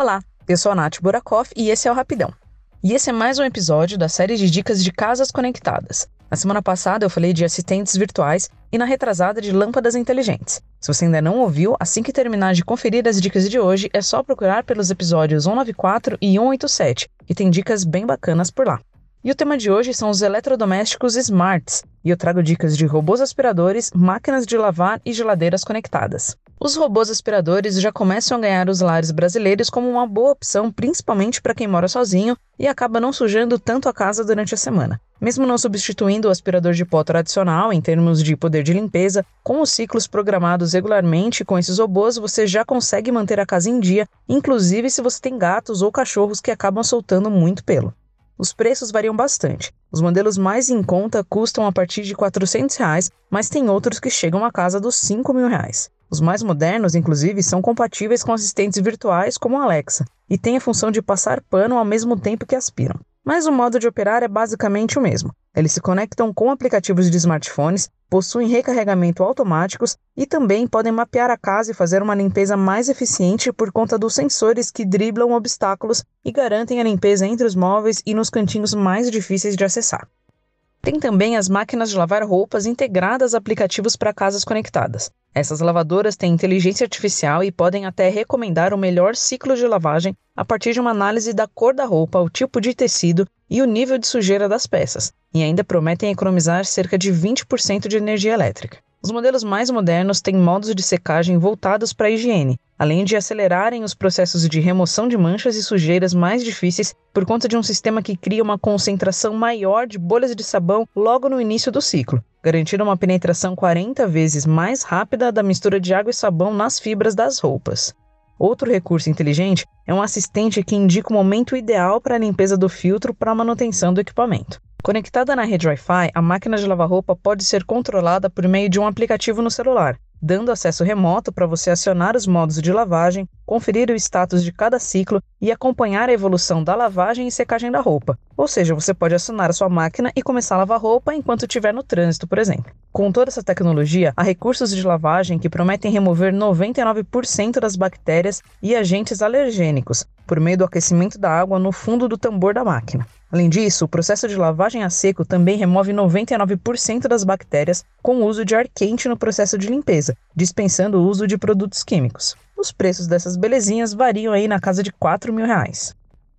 Olá, eu sou a Nath Burakoff e esse é o Rapidão. E esse é mais um episódio da série de dicas de casas conectadas. Na semana passada eu falei de assistentes virtuais e na retrasada de lâmpadas inteligentes. Se você ainda não ouviu, assim que terminar de conferir as dicas de hoje, é só procurar pelos episódios 194 e 187, que tem dicas bem bacanas por lá. E o tema de hoje são os eletrodomésticos smarts, e eu trago dicas de robôs aspiradores, máquinas de lavar e geladeiras conectadas. Os robôs aspiradores já começam a ganhar os lares brasileiros como uma boa opção, principalmente para quem mora sozinho e acaba não sujando tanto a casa durante a semana. Mesmo não substituindo o aspirador de pó tradicional em termos de poder de limpeza, com os ciclos programados regularmente com esses robôs, você já consegue manter a casa em dia, inclusive se você tem gatos ou cachorros que acabam soltando muito pelo. Os preços variam bastante. Os modelos mais em conta custam a partir de 400 reais, mas tem outros que chegam à casa dos 5 mil reais. Os mais modernos, inclusive, são compatíveis com assistentes virtuais como a Alexa e têm a função de passar pano ao mesmo tempo que aspiram. Mas o modo de operar é basicamente o mesmo. Eles se conectam com aplicativos de smartphones, possuem recarregamento automáticos e também podem mapear a casa e fazer uma limpeza mais eficiente por conta dos sensores que driblam obstáculos e garantem a limpeza entre os móveis e nos cantinhos mais difíceis de acessar. Tem também as máquinas de lavar roupas integradas a aplicativos para casas conectadas. Essas lavadoras têm inteligência artificial e podem até recomendar o melhor ciclo de lavagem a partir de uma análise da cor da roupa, o tipo de tecido e o nível de sujeira das peças, e ainda prometem economizar cerca de 20% de energia elétrica. Os modelos mais modernos têm modos de secagem voltados para a higiene, além de acelerarem os processos de remoção de manchas e sujeiras mais difíceis por conta de um sistema que cria uma concentração maior de bolhas de sabão logo no início do ciclo, garantindo uma penetração 40 vezes mais rápida da mistura de água e sabão nas fibras das roupas. Outro recurso inteligente é um assistente que indica o momento ideal para a limpeza do filtro para a manutenção do equipamento. Conectada na rede Wi-Fi, a máquina de lavar roupa pode ser controlada por meio de um aplicativo no celular, dando acesso remoto para você acionar os modos de lavagem, conferir o status de cada ciclo e acompanhar a evolução da lavagem e secagem da roupa. Ou seja, você pode acionar a sua máquina e começar a lavar roupa enquanto estiver no trânsito, por exemplo. Com toda essa tecnologia, há recursos de lavagem que prometem remover 99% das bactérias e agentes alergênicos por meio do aquecimento da água no fundo do tambor da máquina. Além disso, o processo de lavagem a seco também remove 99% das bactérias com o uso de ar quente no processo de limpeza, dispensando o uso de produtos químicos. Os preços dessas belezinhas variam aí na casa de 4 mil reais.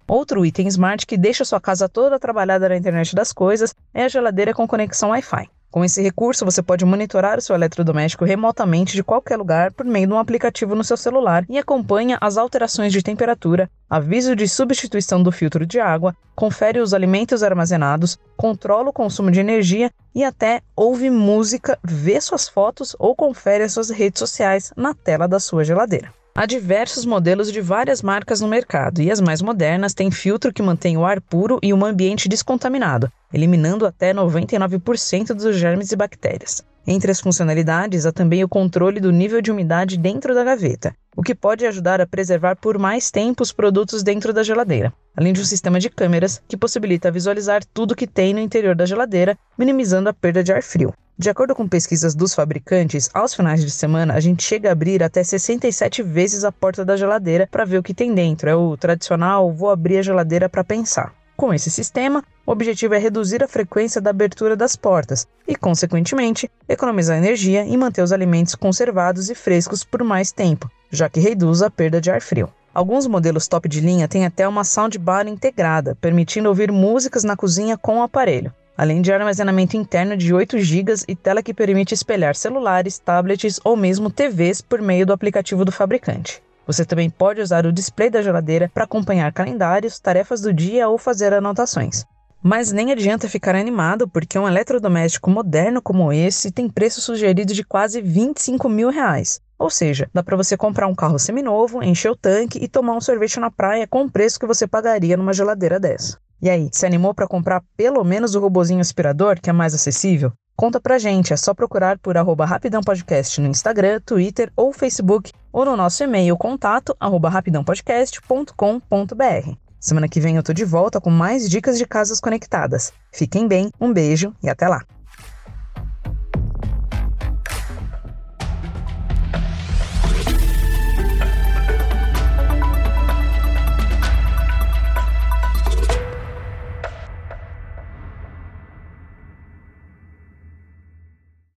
Outro item smart que deixa sua casa toda trabalhada na internet das coisas é a geladeira com conexão Wi-Fi. Com esse recurso, você pode monitorar o seu eletrodoméstico remotamente de qualquer lugar por meio de um aplicativo no seu celular e acompanha as alterações de temperatura, aviso de substituição do filtro de água, confere os alimentos armazenados, controla o consumo de energia e até ouve música, vê suas fotos ou confere as suas redes sociais na tela da sua geladeira. Há diversos modelos de várias marcas no mercado e as mais modernas têm filtro que mantém o ar puro e um ambiente descontaminado, eliminando até 99% dos germes e bactérias. Entre as funcionalidades há também o controle do nível de umidade dentro da gaveta, o que pode ajudar a preservar por mais tempo os produtos dentro da geladeira, além de um sistema de câmeras que possibilita visualizar tudo que tem no interior da geladeira, minimizando a perda de ar frio. De acordo com pesquisas dos fabricantes, aos finais de semana a gente chega a abrir até 67 vezes a porta da geladeira para ver o que tem dentro. É o tradicional vou abrir a geladeira para pensar. Com esse sistema, o objetivo é reduzir a frequência da abertura das portas e, consequentemente, economizar energia e manter os alimentos conservados e frescos por mais tempo, já que reduz a perda de ar frio. Alguns modelos top de linha têm até uma soundbar integrada, permitindo ouvir músicas na cozinha com o aparelho além de armazenamento interno de 8 GB e tela que permite espelhar celulares, tablets ou mesmo TVs por meio do aplicativo do fabricante. Você também pode usar o display da geladeira para acompanhar calendários, tarefas do dia ou fazer anotações. Mas nem adianta ficar animado, porque um eletrodoméstico moderno como esse tem preço sugerido de quase 25 mil reais. Ou seja, dá para você comprar um carro seminovo, encher o tanque e tomar um sorvete na praia com o preço que você pagaria numa geladeira dessa. E aí, se animou para comprar pelo menos o robozinho aspirador, que é mais acessível? Conta pra gente, é só procurar por arroba Rapidão Podcast no Instagram, Twitter ou Facebook, ou no nosso e-mail contato arroba rapidãopodcast.com.br. Semana que vem eu tô de volta com mais dicas de casas conectadas. Fiquem bem, um beijo e até lá!